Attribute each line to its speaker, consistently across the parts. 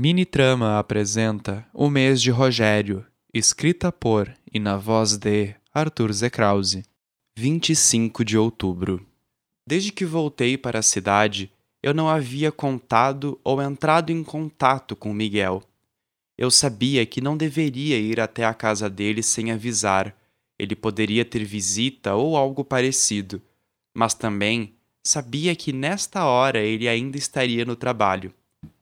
Speaker 1: Mini Trama apresenta O Mês de Rogério, escrita por e na voz de Arthur Zekrause. 25 de outubro. Desde que voltei para a cidade, eu não havia contado ou entrado em contato com Miguel. Eu sabia que não deveria ir até a casa dele sem avisar. Ele poderia ter visita ou algo parecido, mas também sabia que nesta hora ele ainda estaria no trabalho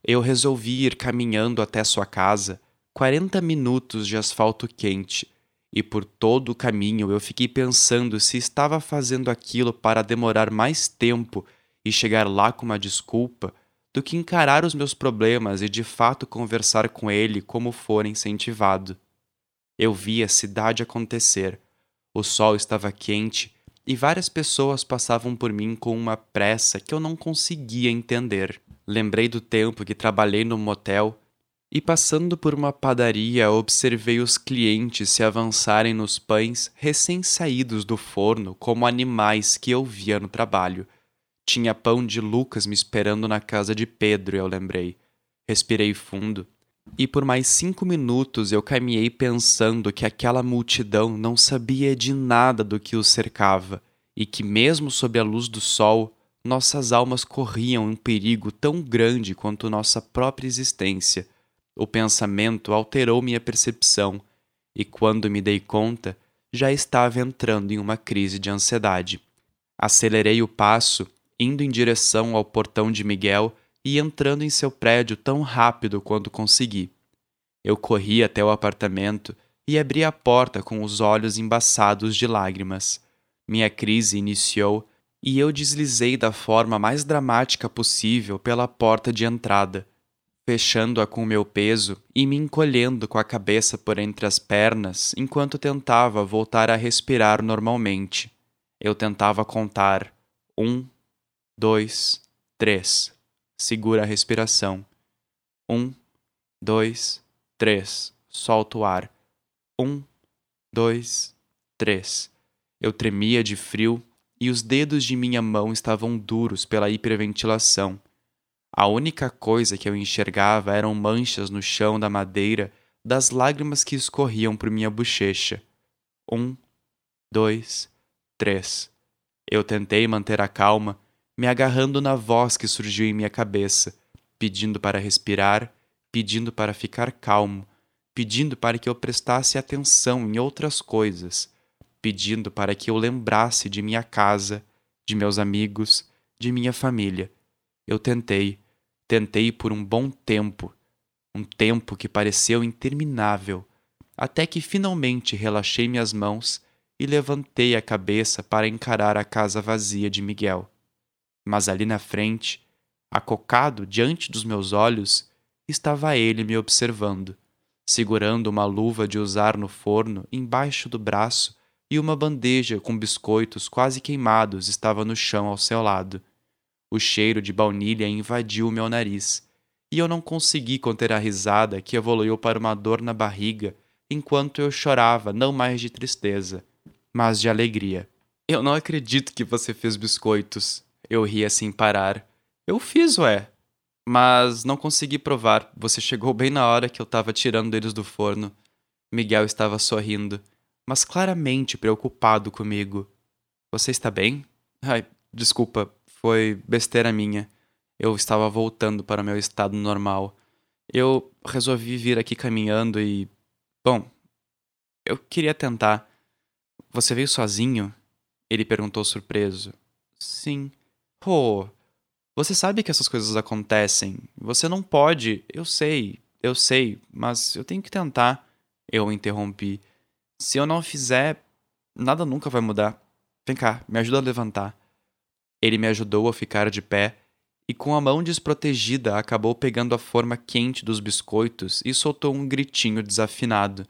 Speaker 1: eu resolvi ir caminhando até sua casa, 40 minutos de asfalto quente, e por todo o caminho eu fiquei pensando se estava fazendo aquilo para demorar mais tempo e chegar lá com uma desculpa do que encarar os meus problemas e de fato conversar com ele como for incentivado. Eu vi a cidade acontecer. O sol estava quente e várias pessoas passavam por mim com uma pressa que eu não conseguia entender. Lembrei do tempo que trabalhei no motel e, passando por uma padaria, observei os clientes se avançarem nos pães recém-saídos do forno como animais que eu via no trabalho. Tinha pão de Lucas me esperando na casa de Pedro, eu lembrei. Respirei fundo e por mais cinco minutos eu caminhei pensando que aquela multidão não sabia de nada do que os cercava e que, mesmo sob a luz do sol, nossas almas corriam um perigo tão grande quanto nossa própria existência. O pensamento alterou minha percepção, e quando me dei conta, já estava entrando em uma crise de ansiedade. Acelerei o passo, indo em direção ao portão de Miguel e entrando em seu prédio tão rápido quanto consegui. Eu corri até o apartamento e abri a porta com os olhos embaçados de lágrimas. Minha crise iniciou e eu deslizei da forma mais dramática possível pela porta de entrada, fechando-a com meu peso e me encolhendo com a cabeça por entre as pernas enquanto tentava voltar a respirar normalmente. Eu tentava contar um, dois, três. Segura a respiração. Um, dois, três. Solta o ar. Um, dois, três. Eu tremia de frio e os dedos de minha mão estavam duros pela hiperventilação. A única coisa que eu enxergava eram manchas no chão da madeira das lágrimas que escorriam por minha bochecha. Um, dois, três. Eu tentei manter a calma, me agarrando na voz que surgiu em minha cabeça, pedindo para respirar, pedindo para ficar calmo, pedindo para que eu prestasse atenção em outras coisas pedindo para que eu lembrasse de minha casa, de meus amigos, de minha família. Eu tentei, tentei por um bom tempo, um tempo que pareceu interminável, até que finalmente relaxei minhas mãos e levantei a cabeça para encarar a casa vazia de Miguel. Mas ali na frente, acocado diante dos meus olhos, estava ele me observando, segurando uma luva de usar no forno embaixo do braço e uma bandeja com biscoitos quase queimados estava no chão ao seu lado. O cheiro de baunilha invadiu o meu nariz, e eu não consegui conter a risada que evoluiu para uma dor na barriga enquanto eu chorava não mais de tristeza, mas de alegria. Eu não acredito que você fez biscoitos. Eu ria sem parar. Eu fiz, ué. Mas não consegui provar. Você chegou bem na hora que eu estava tirando eles do forno. Miguel estava sorrindo mas claramente preocupado comigo. Você está bem? Ai, desculpa, foi besteira minha. Eu estava voltando para meu estado normal. Eu resolvi vir aqui caminhando e. Bom, eu queria tentar. Você veio sozinho? Ele perguntou surpreso. Sim. Pô, você sabe que essas coisas acontecem. Você não pode. Eu sei, eu sei, mas eu tenho que tentar. Eu interrompi. Se eu não fizer, nada nunca vai mudar. Vem cá, me ajuda a levantar. Ele me ajudou a ficar de pé e, com a mão desprotegida, acabou pegando a forma quente dos biscoitos e soltou um gritinho desafinado.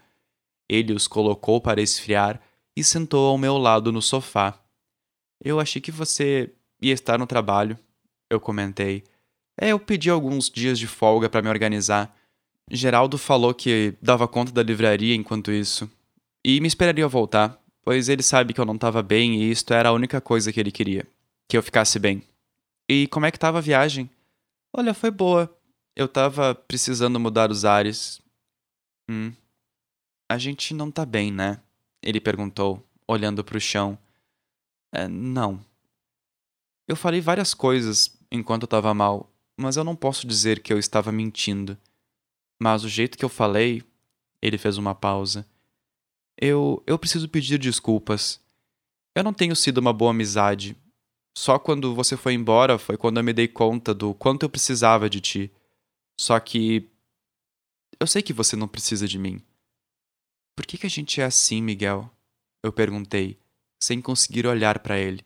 Speaker 1: Ele os colocou para esfriar e sentou ao meu lado no sofá. Eu achei que você ia estar no trabalho, eu comentei. É, eu pedi alguns dias de folga para me organizar. Geraldo falou que dava conta da livraria enquanto isso. E me esperaria voltar, pois ele sabe que eu não estava bem e isto era a única coisa que ele queria: que eu ficasse bem. E como é que estava a viagem? Olha, foi boa. Eu tava precisando mudar os ares. Hum. A gente não tá bem, né? Ele perguntou, olhando para o chão. É, não. Eu falei várias coisas enquanto eu tava mal, mas eu não posso dizer que eu estava mentindo. Mas o jeito que eu falei. Ele fez uma pausa. Eu. Eu preciso pedir desculpas. Eu não tenho sido uma boa amizade. Só quando você foi embora foi quando eu me dei conta do quanto eu precisava de ti. Só que. Eu sei que você não precisa de mim. Por que, que a gente é assim, Miguel? Eu perguntei, sem conseguir olhar para ele.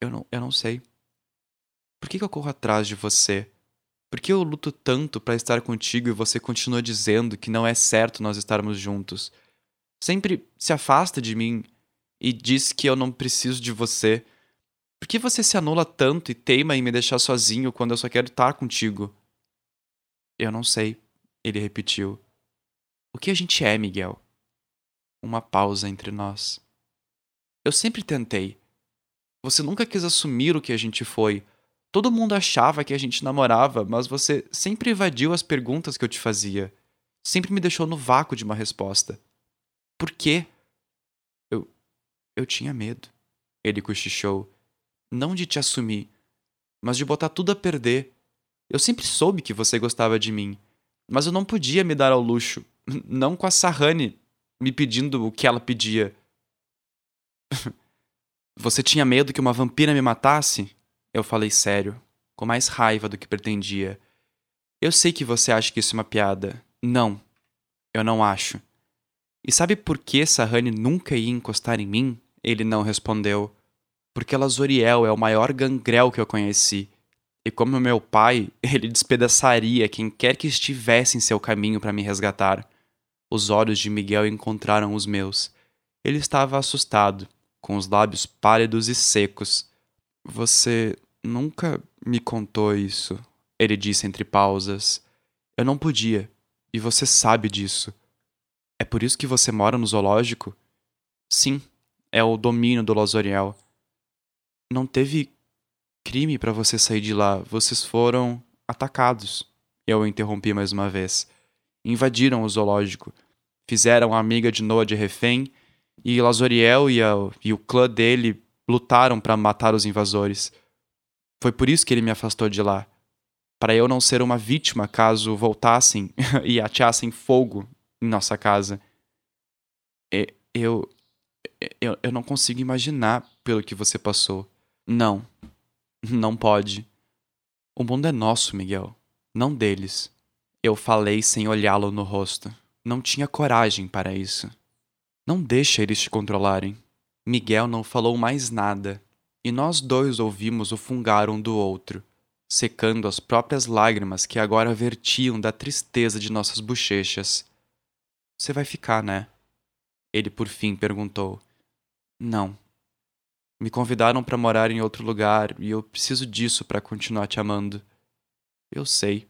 Speaker 1: Eu não, eu não sei. Por que, que eu corro atrás de você? Por que eu luto tanto para estar contigo e você continua dizendo que não é certo nós estarmos juntos? Sempre se afasta de mim e diz que eu não preciso de você. Por que você se anula tanto e teima em me deixar sozinho quando eu só quero estar contigo? Eu não sei, ele repetiu. O que a gente é, Miguel? Uma pausa entre nós. Eu sempre tentei. Você nunca quis assumir o que a gente foi Todo mundo achava que a gente namorava, mas você sempre evadiu as perguntas que eu te fazia. Sempre me deixou no vácuo de uma resposta. Por quê? Eu. Eu tinha medo. Ele cochichou. Não de te assumir, mas de botar tudo a perder. Eu sempre soube que você gostava de mim, mas eu não podia me dar ao luxo. Não com a Sahane me pedindo o que ela pedia. Você tinha medo que uma vampira me matasse? Eu falei sério, com mais raiva do que pretendia. Eu sei que você acha que isso é uma piada. Não, eu não acho. E sabe por que Sahane nunca ia encostar em mim? Ele não respondeu. Porque Lazoriel é o maior gangrel que eu conheci. E como meu pai, ele despedaçaria quem quer que estivesse em seu caminho para me resgatar. Os olhos de Miguel encontraram os meus. Ele estava assustado, com os lábios pálidos e secos. Você Nunca me contou isso, ele disse entre pausas. Eu não podia, e você sabe disso. É por isso que você mora no zoológico? Sim, é o domínio do Lozoriel. Não teve crime para você sair de lá, vocês foram atacados. Eu interrompi mais uma vez. Invadiram o zoológico, fizeram a amiga de Noah de refém, e Lazoriel e, a, e o clã dele lutaram para matar os invasores. Foi por isso que ele me afastou de lá. Para eu não ser uma vítima caso voltassem e ateassem fogo em nossa casa. Eu, eu. Eu não consigo imaginar pelo que você passou. Não. Não pode. O mundo é nosso, Miguel. Não deles. Eu falei sem olhá-lo no rosto. Não tinha coragem para isso. Não deixa eles te controlarem. Miguel não falou mais nada, e nós dois ouvimos o fungar um do outro, secando as próprias lágrimas que agora vertiam da tristeza de nossas bochechas. Você vai ficar, né? Ele por fim perguntou. Não. Me convidaram para morar em outro lugar e eu preciso disso para continuar te amando. Eu sei.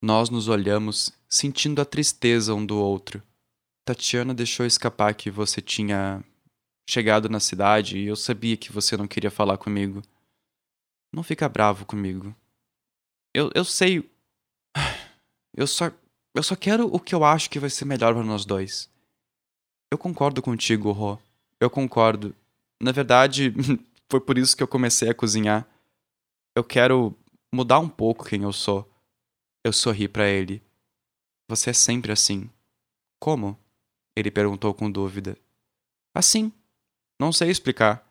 Speaker 1: Nós nos olhamos, sentindo a tristeza um do outro. Tatiana deixou escapar que você tinha chegado na cidade e eu sabia que você não queria falar comigo. Não fica bravo comigo. Eu, eu sei. Eu só. Eu só quero o que eu acho que vai ser melhor para nós dois. Eu concordo contigo, Rô. Eu concordo. Na verdade, foi por isso que eu comecei a cozinhar. Eu quero mudar um pouco quem eu sou. Eu sorri para ele. Você é sempre assim. Como? Ele perguntou com dúvida. Assim. Não sei explicar.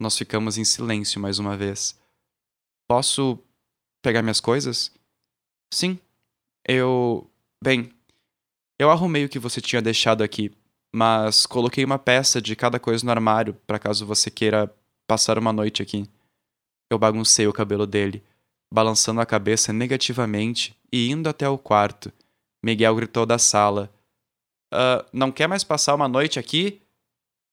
Speaker 1: Nós ficamos em silêncio mais uma vez. Posso pegar minhas coisas? Sim. Eu. Bem, eu arrumei o que você tinha deixado aqui, mas coloquei uma peça de cada coisa no armário para caso você queira passar uma noite aqui. Eu baguncei o cabelo dele, balançando a cabeça negativamente e indo até o quarto. Miguel gritou da sala: uh, Não quer mais passar uma noite aqui?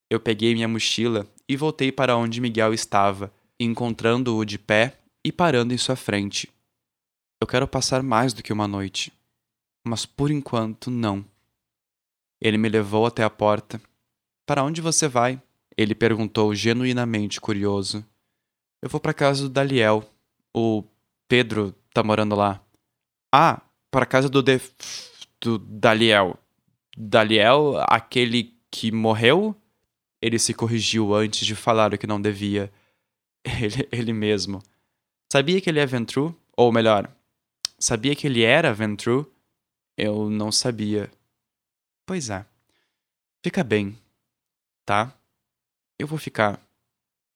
Speaker 1: Eu peguei minha mochila e voltei para onde Miguel estava, encontrando-o de pé e parando em sua frente. Eu quero passar mais do que uma noite, mas por enquanto não. Ele me levou até a porta. Para onde você vai? Ele perguntou genuinamente curioso. Eu vou para casa do Daliel. O Pedro tá morando lá. Ah, para casa do, de... do Daliel. Daliel, aquele que morreu? Ele se corrigiu antes de falar o que não devia. Ele, ele mesmo. Sabia que ele é Ventru? Ou melhor, sabia que ele era Ventru? Eu não sabia. Pois é. Fica bem, tá? Eu vou ficar.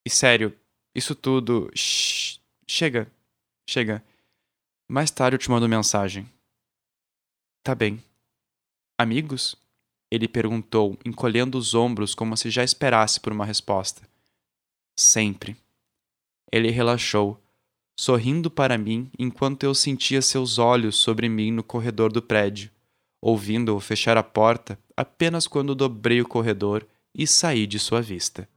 Speaker 1: E sério, isso tudo. Chega, chega. Mais tarde eu te mando mensagem. Tá bem. Amigos? Ele perguntou, encolhendo os ombros como se já esperasse por uma resposta. Sempre. Ele relaxou, sorrindo para mim enquanto eu sentia seus olhos sobre mim no corredor do prédio, ouvindo-o fechar a porta apenas quando dobrei o corredor e saí de sua vista.